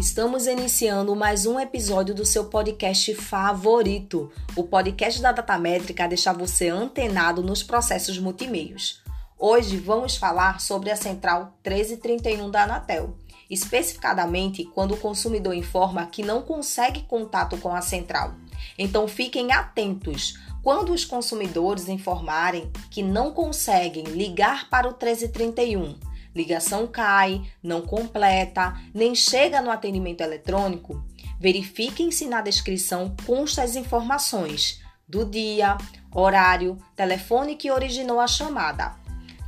Estamos iniciando mais um episódio do seu podcast favorito, o podcast da Datamétrica a deixar você antenado nos processos multimeios. Hoje vamos falar sobre a central 1331 da Anatel, especificadamente quando o consumidor informa que não consegue contato com a central. Então fiquem atentos. Quando os consumidores informarem que não conseguem ligar para o 1331 ligação cai, não completa, nem chega no atendimento eletrônico, verifiquem se na descrição consta as informações do dia, horário, telefone que originou a chamada.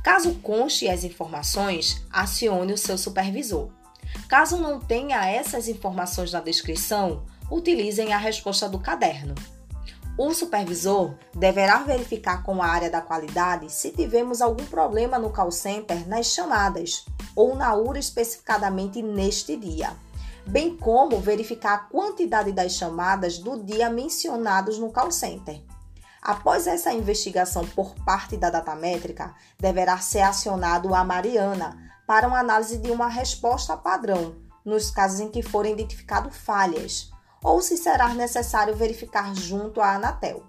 Caso conste as informações, acione o seu supervisor. Caso não tenha essas informações na descrição, utilizem a resposta do caderno. O supervisor deverá verificar com a área da qualidade se tivemos algum problema no call center nas chamadas ou na URA especificadamente neste dia, bem como verificar a quantidade das chamadas do dia mencionados no call center. Após essa investigação por parte da datamétrica, deverá ser acionado a Mariana para uma análise de uma resposta padrão nos casos em que forem identificadas falhas ou se será necessário verificar junto à Anatel.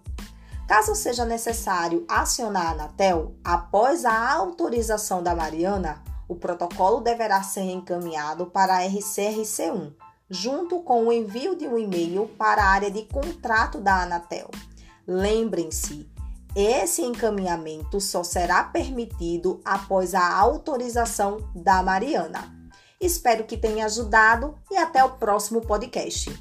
Caso seja necessário acionar a Anatel, após a autorização da Mariana, o protocolo deverá ser encaminhado para a RCRC1, junto com o envio de um e-mail para a área de contrato da Anatel. Lembrem-se, esse encaminhamento só será permitido após a autorização da Mariana. Espero que tenha ajudado e até o próximo podcast.